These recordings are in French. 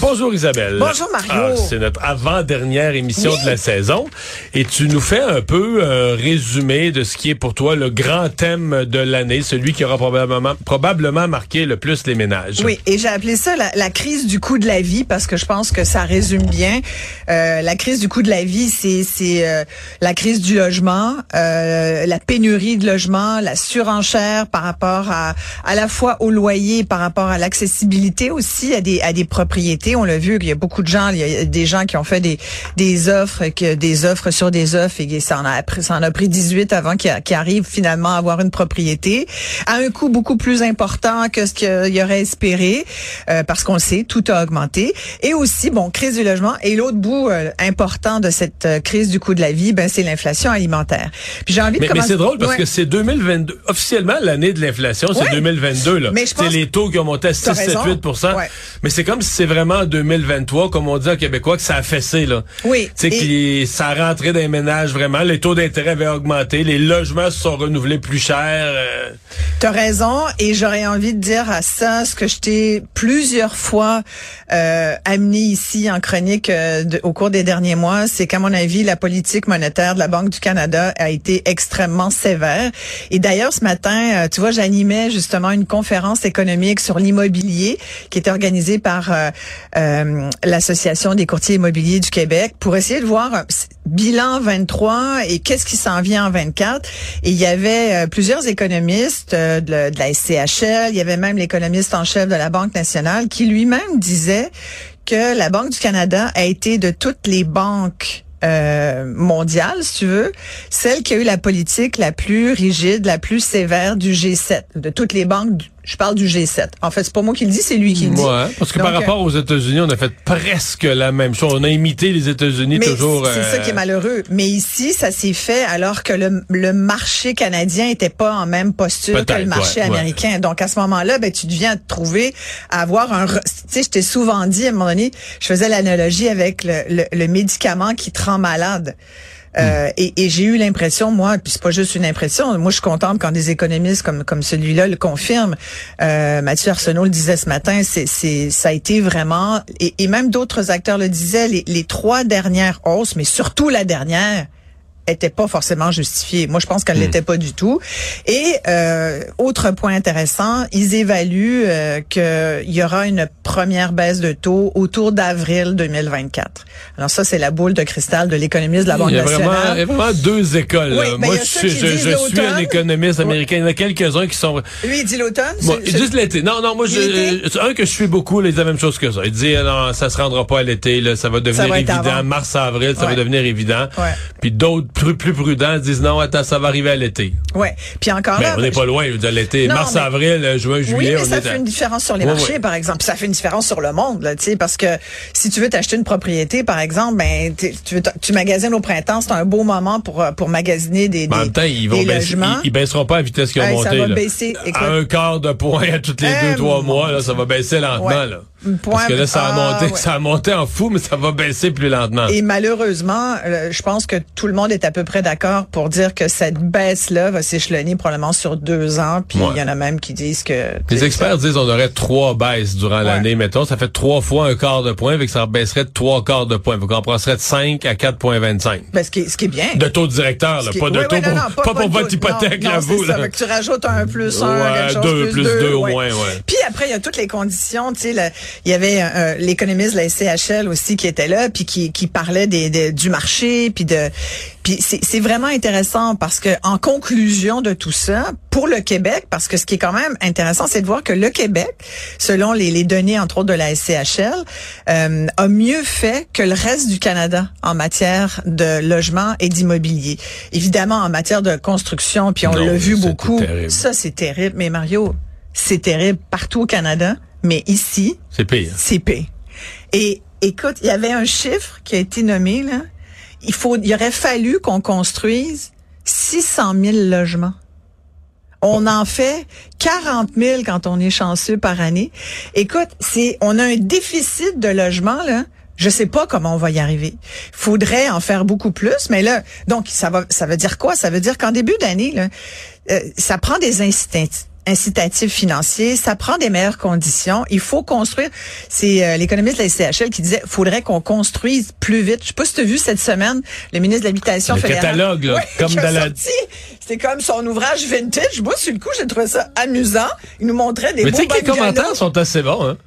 Bonjour Isabelle. Bonjour, Mario. Ah, c'est notre avant-dernière émission de la saison et tu nous fais un peu un résumé de ce qui est pour toi le grand thème de l'année, celui qui aura probablement, probablement marqué le plus les ménages. Oui, et j'ai appelé ça la, la crise du coût de la vie parce que je pense que ça résume bien. Euh, la crise du coût de la vie, c'est c'est euh, la crise du logement, euh, la pénurie de logement, la surenchère par rapport à à la fois au loyer, par rapport à l'accessibilité aussi à des à des propriétés. On l'a vu qu'il y a beaucoup de gens, il y a des gens qui ont fait des des offres, que des offres sur des offres et ça en a pris, ça en a pris 18 avant qu'ils arrivent finalement à avoir une propriété à un coût beaucoup plus important que ce qu'il y aurait espéré euh, parce qu'on le sait, tout a augmenté et aussi bon crise du logement et l'autre bout euh, important de cette euh, crise du coût de la vie, ben c'est l'inflation alimentaire. Puis j'ai envie de Mais, mais commencer- c'est drôle parce Ouais. que c'est 2022. Officiellement, l'année de l'inflation, c'est Ouais. 2022. Là. Mais je pense C'est les taux qui ont monté à T'as 6, 7, raison. 8 Ouais. Mais c'est comme si c'est vraiment en 2023, comme on dit en québécois, que ça a fessé. Là. Oui. Tu sais, Et- qui- ça a rentré dans les ménages vraiment. Les taux d'intérêt avaient augmenté. Les logements se sont renouvelés plus chers. euh. T'as raison et j'aurais envie de dire à ça ce que je t'ai plusieurs fois euh, amené ici en chronique euh, de- au cours des derniers mois, c'est qu'à mon avis la politique monétaire de la Banque du Canada a été extrêmement sévère. Et d'ailleurs ce matin, euh, tu vois, j'animais justement une conférence économique sur l'immobilier qui était organisée par euh, euh, l'association des courtiers immobiliers du Québec pour essayer de voir un bilan 23 et qu'est-ce qui s'en vient en 24. Et il y avait euh, plusieurs économistes euh, de, la- SCHL, il y avait même l'économiste en chef de la Banque nationale qui lui-même disait que la Banque du Canada a été de toutes les banques euh, mondiales, si tu veux, celle qui a eu la politique la plus rigide, la plus sévère du G7, de toutes les banques. Je parle du G7. En fait, c'est pas moi qui le dis, c'est lui qui le dit. Ouais, parce que Donc, par euh, rapport aux États-Unis, on a fait presque la même chose. On a imité les États-Unis toujours. c'est ça euh, qui est malheureux. Mais ici, ça s'est fait alors que le, le marché canadien était pas en même posture que le marché ouais, ouais. américain. Donc à ce moment-là, ben tu deviens te trouver à avoir un. Tu sais, je t'ai souvent dit à un moment donné, je faisais l'analogie avec le, le, le médicament qui te rend malade. Euh, et et j'ai eu l'impression, moi, puis c'est pas juste une impression, moi je suis contente quand des économistes comme comme celui-là le confirment. Euh, Mathieu Arsenault le disait ce matin, c'est c'est ça a été vraiment et, et même d'autres acteurs le disaient, les, les trois dernières hausses, mais surtout la dernière était pas forcément justifiée. Moi, je pense qu'elle l'était pas du tout. Et euh, autre point intéressant, ils évaluent euh, qu'il y aura une première baisse de taux autour d'avril 2024. Alors ça, c'est la boule de cristal de l'économiste de la Banque Il y, a vraiment, il y a vraiment deux écoles. Oui, là. ben, Moi, je, suis- je, suis un économiste américain. Il y en a quelques-uns qui sont... Lui, il dit l'automne. Bon, l'été. Non, non, moi, je, un que je suis beaucoup, il dit la même chose que ça. Il dit, non, ça se rendra pas à l'été, là, ça va devenir va évident. Mars, avril, ça va devenir évident. Ouais. Puis d'autres plus, plus prudents disent, non, attends, ça va arriver à l'été. Ouais. Puis encore Mais là, on n'est pas loin, dire, l'été. Mars, mais- avril, euh, juin, Oui, juillet, mais on ça est fait à- une différence sur les marchés, par exemple. Puis ça fait une différence sur le monde, là, tu sais, parce que si tu veux t'acheter une propriété, par exemple, ben tu, veux t- tu magasines au printemps, c'est un beau moment pour euh, pour magasiner des, Mais en des, même temps, ils vont des baisser, ils, ils baisseront pas à la vitesse qu'ils ont Hey, monté. ça va là. baisser, écoute. à un quart de point à tous les Eh, deux, trois mois, là, ça va baisser lentement, Ouais. là. Point- Parce que là, ça a Ah, monté, ouais. ça a monté en fou, mais ça va baisser plus lentement. Et malheureusement, euh, je pense que tout le monde est à peu près d'accord pour dire que cette baisse-là va s'échelonner probablement sur deux ans. Puis il Ouais. y en a même qui disent que Les experts disent qu'on aurait trois baisses durant Ouais. l'année, mettons. Ça fait trois fois un quart de point, fait que ça baisserait de trois quarts de point. Fait qu'on passerait de 5 à 4,25. ben, ce, qui est, ce qui est bien. De taux directeur, là, pas de taux non, pour, non, pas pour de votre hypothèque, non, à vous. ça. là. Fait que tu rajoutes un plus un, quelque chose, deux, plus deux au moins, ouais. Puis après, il y a toutes les conditions. Tu sais, il y avait euh, l'économiste de la SCHL aussi qui était là, puis qui, qui parlait des, des- du marché, puis de, puis c'est vraiment intéressant parce que en conclusion de tout ça, pour le Québec, parce que ce qui est quand même intéressant, c'est de voir que le Québec, selon les, les données entre autres de la SCHL, euh, a mieux fait que le reste du Canada en matière de logement et d'immobilier. Évidemment, en matière de construction, puis on l'a vu beaucoup. terrible. Ça, c'est terrible. Mais Mario, c'est terrible partout au Canada, mais ici, C'est pire. c'est pire. Et écoute, il y avait un chiffre qui a été nommé là. Il faut, il aurait fallu qu'on construise 600 000 logements On en fait 40 000 quand on est chanceux par année. Écoute, c'est, on a un déficit de logement, là. Je sais pas comment on va y arriver. Faudrait en faire beaucoup plus, mais là, donc ça va, ça veut dire quoi? Ça veut dire qu'en début d'année, là, euh, ça prend des incitatifs incitatifs financiers, ça prend des meilleures conditions. Il faut construire. C'est euh, l'économiste de la SCHL qui disait faudrait qu'on construise plus vite. Je sais pas si tu as vu cette semaine le ministre de l'Habitation le catalogue, là, comme dans la... C'était comme son ouvrage vintage. Moi, sur le coup, j'ai trouvé ça amusant. Il nous montrait des Mais tu sais que les commentaires sont assez bons, hein?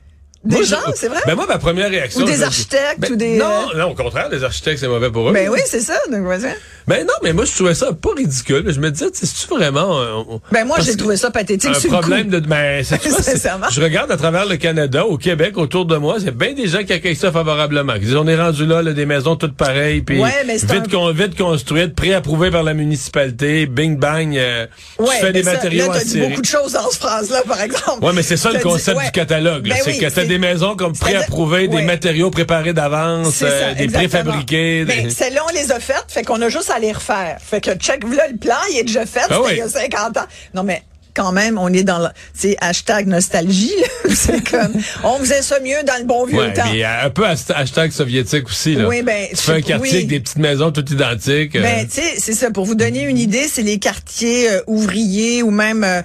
Des gens, c'est vrai? Ben moi, ma première réaction... Ou des architectes, ben, ou des... Non, euh, non, au contraire, les architectes, c'est mauvais pour eux. Ben oui, c'est ça. Donc, vas-y. Ben non, mais moi, je trouvais ça pas ridicule. Je me disais, c'est-tu vraiment... euh, Ben moi, j'ai trouvé ça pathétique un sur le problème coup. de ben c'est je regarde à travers le Canada au Québec autour de moi c'est bien des gens qui accueillent ça favorablement qui disent on est rendu là, là, des maisons toutes pareilles puis Ouais, mais vite, un- con- vite construites préapprouvées par la municipalité bing bang euh, tu fais mais des ça, matériaux là, t'as dit beaucoup de choses dans cette phrase-là, par exemple. Ouais, mais c'est ça le dit- concept ouais. du catalogue. Ben c'est oui, que t'as des maisons comme préapprouvées, des ouais. matériaux préparés d'avance, euh, des préfabriqués. Mais celles-là, on les a faites, fait qu'on a juste à les refaire. Fait que check, là, le plan, il est déjà fait, c'était oui. il y a 50 ans. Non, mais quand même, on est dans le, c'est hashtag nostalgie, là. C'est comme, on faisait ça mieux dans le bon vieux Ouais, temps. mais euh, un peu hashtag soviétique aussi. Là. Oui, ben, tu fais un quartier oui. avec des petites maisons toutes identiques. euh, Ben, tu sais, c'est ça. Pour vous donner une idée, c'est les quartiers euh, ouvriers ou même, euh,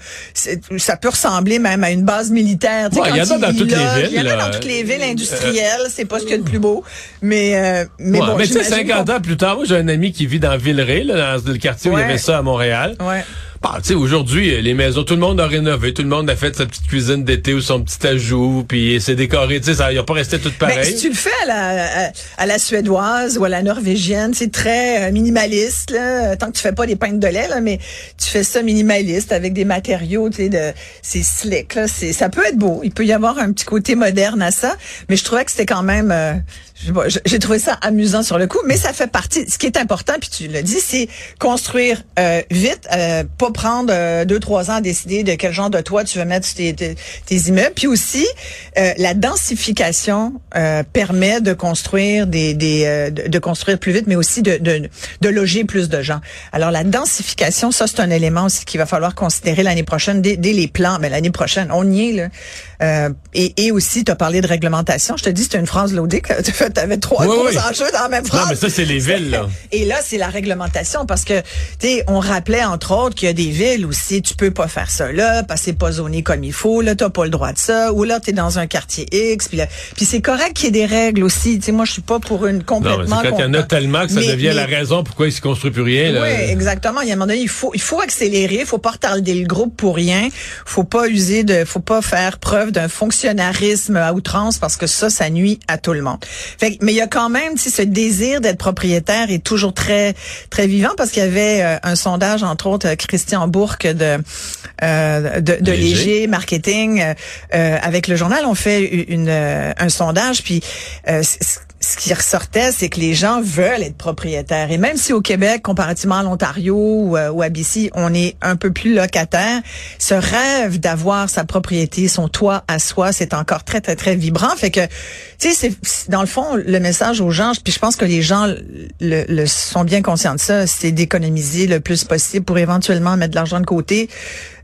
ça peut ressembler même à une base militaire. Sais, Ouais, il y en a dans toutes les villes, Il y en a dans toutes les villes industrielles. c'est pas ce qu'il y a de plus beau. Mais, euh, mais ouais, bon, mais tu sais, j'imagine 50 qu'on- ans plus tard, moi j'ai un ami qui vit dans Villeray, là, dans le quartier où il y avait ça à Montréal. Ouais. Bah, tu sais, aujourd'hui, les maisons, tout le monde a rénové, tout le monde a fait sa petite cuisine d'été ou son petit ajout, puis c'est décoré, tu sais, ça, il a pas resté tout Ben, pareil. si tu le fais à la, à, à la suédoise ou à la norvégienne, c'est très euh, minimaliste, là, tant que tu fais pas des peintes de lait, là, mais tu fais ça minimaliste avec des matériaux, tu sais, de, c'est slick, là, c'est, ça peut être beau. Il peut y avoir un petit côté moderne à ça, mais je trouvais que c'était quand même, euh, j'ai trouvé ça amusant sur le coup, mais ça fait partie. Ce qui est important, puis tu l'as dit, c'est construire euh, vite, euh, pas prendre euh, deux trois ans à décider de quel genre de toit tu veux mettre tes, tes, tes immeubles. Puis aussi, euh, la densification euh, permet de construire des, des euh, de, construire plus vite, mais aussi de, de de loger plus de gens. Alors la densification, ça c'est un élément aussi qu'il va falloir considérer l'année prochaine dès, dès les plans. Mais l'année prochaine, on y est là. Et, et aussi, tu as parlé de réglementation. Je te dis, c'est une phrase loadée avais trois Oui, gros oui. enjeux dans la même phrase. Non, mais ça, c'est les villes, là. Et là, c'est la réglementation parce que, tu sais, on rappelait entre autres qu'il y a des villes aussi, tu peux pas faire ça là, parce que c'est pas zoné comme il faut, là, t'as pas le droit de ça, ou là, t'es dans un quartier X, puis là, puis c'est correct qu'il y ait des règles aussi. Tu sais, moi, je suis pas pour une non, mais complètement. quand il y en a tellement que ça Mais- devient mais- la raison pourquoi il se construit plus rien. Là. oui, exactement. Il y a un moment donné, il faut, il faut accélérer, il faut pas retarder le groupe pour rien, faut pas user de, faut pas faire preuve d'un fonctionnarisme à outrance parce que ça, ça nuit à tout le monde. Fait, que- mais il y a quand même, ce désir d'être propriétaire est toujours très, très vivant parce qu'il y avait euh, un sondage, entre autres, euh, Christian Bourque de, euh, de, de Léger. Léger Marketing, euh, euh, avec le journal, on fait une, euh, un sondage, puis euh, ce qui ressortait, c'est que les gens veulent être propriétaires. Et même si au Québec, comparativement à l'Ontario ou, euh, à BC, on est un peu plus locataire, ce rêve d'avoir sa propriété, son toit à soi, c'est encore très, très, très vibrant. Fait que, tu sais, c'est- dans le fond, le message aux gens, puis je pense que les gens le, le sont bien conscients de ça, c'est d'économiser le plus possible pour éventuellement mettre de l'argent de côté.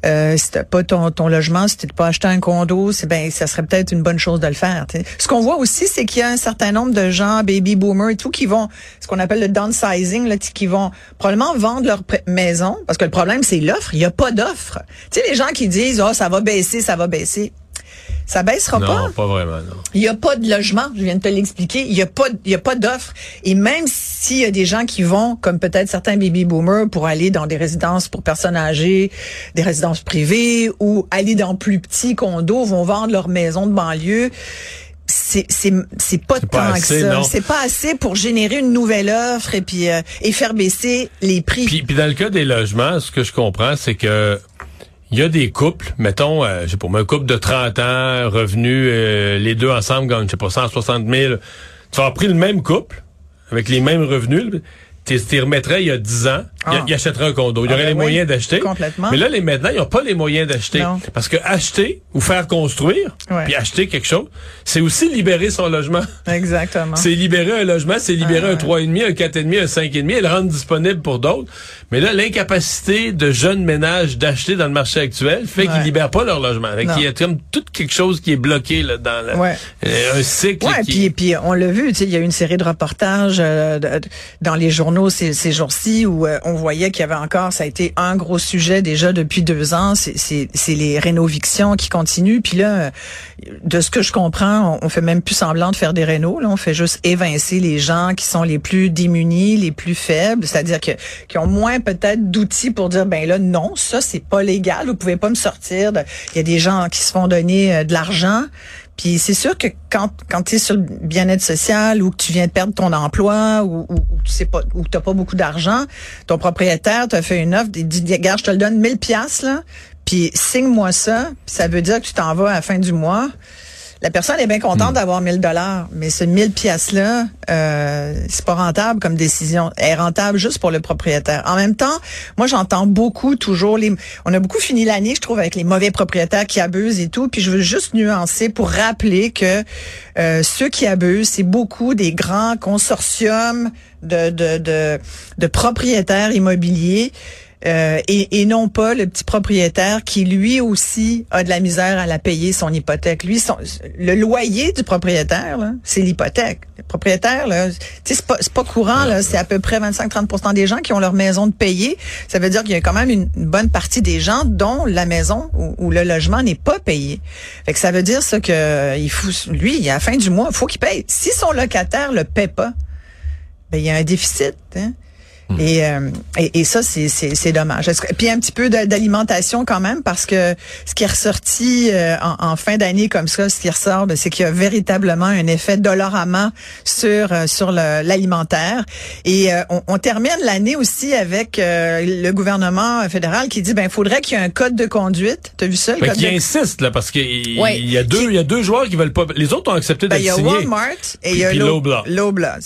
Euh, si t'as pas ton, ton logement, si t'as pas acheté un condo, c'est ben ça serait peut-être une bonne chose de le faire. Ce qu'on voit aussi, c'est qu'il y a un certain nombre de gens, baby boomers et tout, qui vont, ce qu'on appelle le downsizing, qui vont probablement vendre leur maison, parce que le problème c'est l'offre. Il y a pas d'offre. Tu sais, les gens qui disent, oh ça va baisser, ça va baisser. Ça baissera pas. Non, pas vraiment, non. Il n'y a pas de logement, je viens de te l'expliquer. Il n'y a pas, il y a pas d'offre. Et même s'il y a des gens qui vont, comme peut-être certains baby boomers, pour aller dans des résidences pour personnes âgées, des résidences privées, ou aller dans plus petits condos, vont vendre leur maison de banlieue. C'est c'est c'est pas tant que assez, ça. C'est pas assez pour générer une nouvelle offre et puis euh, et faire baisser les prix. Puis, puis dans le cas des logements, ce que je comprends, c'est que il y a des couples, mettons, euh, je sais pas, un couple de 30 ans, revenus, euh, les deux ensemble gagnent, je sais pas, 160 000. Tu avoir pris le même couple, avec les mêmes revenus, tu t'y remettrais il y a 10 ans. Il, Ah. il achèterait un condo. Il Ah aurait ben les oui, moyens d'acheter. complètement. Mais là, les maintenant, ils n'ont pas les moyens d'acheter. Parce que acheter ou faire construire, Ouais. puis acheter quelque chose, c'est aussi libérer son logement. Exactement. C'est libérer un logement, c'est libérer Ah, un 3,5, un 4,5, un 5,5 et le rendre disponible pour d'autres. Mais là, l'incapacité de jeunes ménages d'acheter dans le marché actuel fait qu'ils Ouais. libèrent pas leur logement. Fait qu'il y a comme tout quelque chose qui est bloqué là, dans le- Ouais. euh, un cycle. Ouais, qui... puis puis on l'a vu, tu sais, il y a eu une série de reportages euh, dans les journaux ces, ces jours-ci où euh, on voyait qu'il y avait encore, ça a été un gros sujet déjà depuis deux ans, c'est les rénovictions qui continuent. Puis là, de ce que je comprends, on, on fait même plus semblant de faire des rénaux, là, on fait juste évincer les gens qui sont les plus démunis, les plus faibles, c'est-à-dire que qui ont moins peut-être d'outils pour dire ben là non, ça c'est pas légal, vous pouvez pas me sortir. Il y a des gens qui se font donner euh, de l'argent. Puis c'est sûr que quand quand tu es sur le bien-être social ou que tu viens de perdre ton emploi ou, ou, tu sais pas ou t'as pas beaucoup d'argent, ton propriétaire t'a fait une offre, il dit regarde, je te le donne 1000 pièces là, puis signe-moi ça, puis ça veut dire que tu t'en vas à la fin du mois. La personne est bien contente d'avoir 1000 dollars, mais ce 1000 pièces là, euh, c'est pas rentable comme décision. Elle est rentable juste pour le propriétaire. En même temps, moi j'entends beaucoup toujours les on a beaucoup fini l'année, je trouve avec les mauvais propriétaires qui abusent et tout, puis je veux juste nuancer pour rappeler que euh, ceux qui abusent, c'est beaucoup des grands consortiums de de de, de propriétaires immobiliers euh, et, et non pas le petit propriétaire qui lui aussi a de la misère à la payer son hypothèque. Lui, son, le loyer du propriétaire, c'est l'hypothèque. Le propriétaire, c'est pas, pas courant, c'est à peu près 25-30% des gens qui ont leur maison de payer. Ça veut dire qu'il y a quand même une, bonne partie des gens dont la maison ou, le logement n'est pas payé. Fait que ça veut dire ça que il faut, lui, à la fin du mois, il faut qu'il paye. Si son locataire le paie pas, ben il y a un déficit. Hein? Et, euh, et, et ça, c'est, c'est, c'est dommage. Est-ce que- puis un petit peu d'alimentation quand même, parce que ce qui est ressorti euh, en, en fin d'année comme ça, ce qui ressort, ben, c'est qu'il y a véritablement un effet dolorama sur euh, sur le- l'alimentaire. Et euh, on, on termine l'année aussi avec euh, le gouvernement fédéral qui dit ben faudrait qu'il y ait un code de conduite. T'as vu ça le Fait code qu'il de insiste là parce qu'il Ouais. il y a deux il y a deux joueurs qui veulent pas les autres ont accepté Ben, d'être il y a signés. Walmart et il y a Loblaw.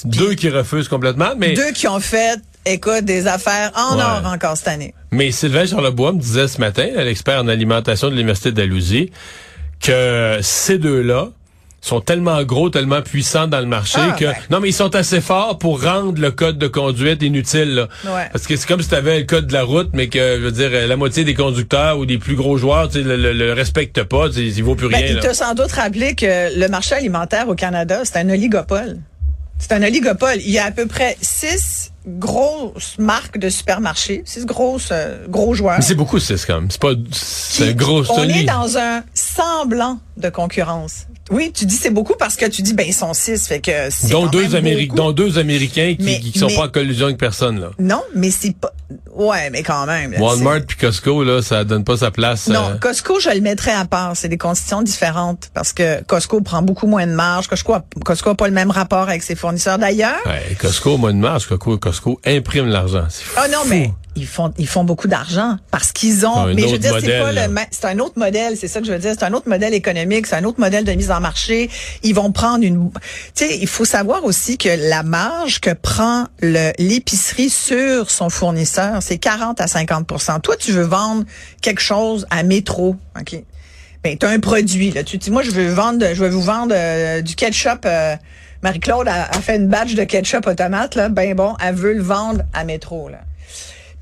Deux qui refusent complètement mais deux qui ont fait écoute des affaires en Ouais. or encore cette année. mais Sylvain Charlebois me disait ce matin, l'expert en alimentation de l'université de Dalhousie, que ces deux-là sont tellement gros, tellement puissants dans le marché Ah, que ben. non mais ils sont assez forts pour rendre le code de conduite inutile là. Ouais. Parce que c'est comme si tu avais le code de la route mais que je veux dire la moitié des conducteurs ou des plus gros joueurs tu sais, le, le, le respectent pas, tu sais, il vaut plus Ben, rien. il t'a sans doute rappelé que le marché alimentaire au Canada, c'est un oligopole. C'est un oligopole. Il y a à peu près six grosses marques de supermarchés, six grosses euh, gros joueurs. Mais c'est beaucoup c'est quand même. C'est pas c'est un gros On est dans un semblant de concurrence. Oui, tu dis c'est beaucoup parce que tu dis ben ils sont six, fait que c'est dont deux Américains, dont deux Américains qui, Mais- qui sont mais- pas en collusion avec personne là. Non, mais c'est pas. Ouais, mais quand même. là, Walmart puis Costco là, ça donne pas sa place. Non, euh, Costco, je le mettrais à part. C'est des conditions différentes parce que Costco prend beaucoup moins de marge. Costco a, Costco a pas le même rapport avec ses fournisseurs. D'ailleurs, ouais, Costco au mois de mars, Costco, Costco imprime l'argent. Ah non, fou. mais ils font ils font beaucoup d'argent parce qu'ils ont. Un mais je veux dire, c'est pas le même. C'est un autre modèle. C'est ça que je veux dire. C'est un autre modèle économique. C'est un autre modèle de mise en marché. Ils vont prendre une. Tu sais, il faut savoir aussi que la marge que prend le l'épicerie sur son fournisseur, c'est 40 à 50% Toi, tu veux vendre quelque chose à métro, ok? Ben, t'as un produit là. Tu dis, moi, je veux vendre, je veux vous vendre euh, du ketchup. euh, Marie-Claude a, fait une batch de ketchup aux tomates là. Ben bon, elle veut le vendre à métro là.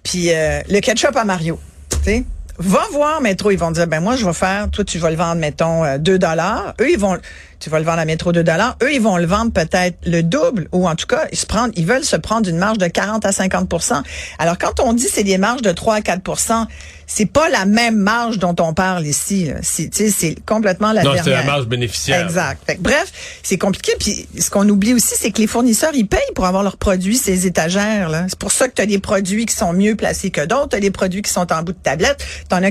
Puis euh, le ketchup à Mario, tu sais. Va voir Métro, ils vont dire ben moi je vais faire, toi tu vas le vendre mettons euh, 2 dollars, eux ils vont tu vas le vendre à Métro 2 dollars, eux ils vont le vendre peut-être le double ou en tout cas ils se prennent ils veulent se prendre une marge de 40 à 50% Alors quand on dit c'est des marges de 3 à 4 c'est pas la même marge dont on parle ici. C'est complètement la Non, dernière. c'est la marge bénéficiaire. Exact. Fait que bref, c'est compliqué. Puis ce qu'on oublie aussi, c'est que les fournisseurs, ils payent pour avoir leurs produits, ces étagères. là. C'est pour ça que tu as des produits qui sont mieux placés que d'autres. Tu as des produits qui sont en bout de tablette. T'en as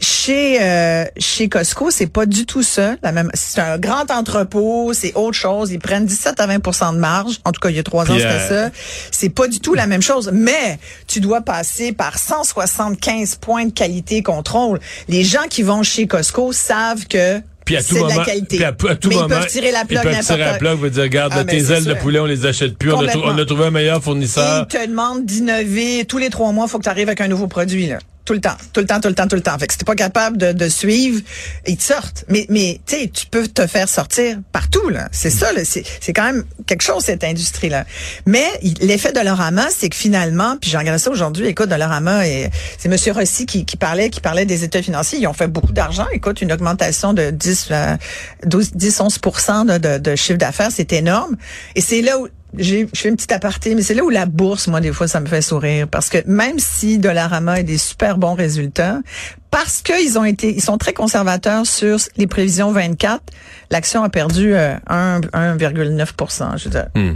Chez euh, chez Costco, c'est pas du tout ça. La même, c'est un grand entrepôt, c'est autre chose. Ils prennent 17 à 20% de marge. En tout cas, il y a trois ans, c'était euh, ça. C'est pas du tout la même chose. Mais tu dois passer par 175 points de qualité contrôle. Les gens qui vont chez Costco savent que Puis à tout c'est de moment, la qualité. puis à, à tout Mais moment, ils peuvent tirer la plug ils peuvent tirer la plug, vous dire, regarde, Ah, tes ailes de poulet, on les achète plus, on a, on trouvé un meilleur Et fournisseur. ils te demandent d'innover. Tous les trois mois, il faut que tu arrives avec un nouveau produit. Là. Tout le temps, tout le temps, tout le temps, tout le temps. Fait que si t'es pas capable de, de suivre, ils te sortent. Mais, mais tu sais, tu peux te faire sortir partout. là. C'est ça, là. c'est quand même quelque chose, cette industrie-là. Mais l'effet Dolorama, c'est que finalement, puis j'ai regardé ça aujourd'hui, écoute, Dolorama, et c'est M. Rossi qui, qui parlait qui parlait des états financiers. Ils ont fait beaucoup d'argent. Écoute, une augmentation de 10, euh, 12, 10 11 de, de, de chiffre d'affaires, c'est énorme. Et c'est là où je fais une petite aparté, mais c'est là où la bourse, moi, des fois, ça me fait sourire. Parce que même si Dollarama a des super bons résultats, parce qu'ils ont été, ils sont très conservateurs sur les prévisions 24, l'action a perdu euh, 1 1,9 Je veux dire. Hmm.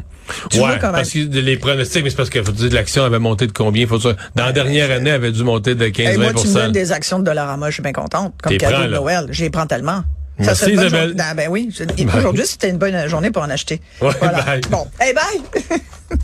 Tu ouais, comment- parce que les pronostics, mais c'est parce que faut dire l'action avait monté de combien? Faut dire, dans la dernière année, elle avait dû monter de Hey, 15-20 moi, tu me donnes des actions de Dollarama, je suis bien contente. Comme cadeau de. Noël. J'y prends tellement. Merci, serait une bonne Isabelle. Ah, ben oui. et Aujourd'hui, c'était une bonne journée pour en acheter. Ouais, Voilà. bye. Bon. Hey, bye!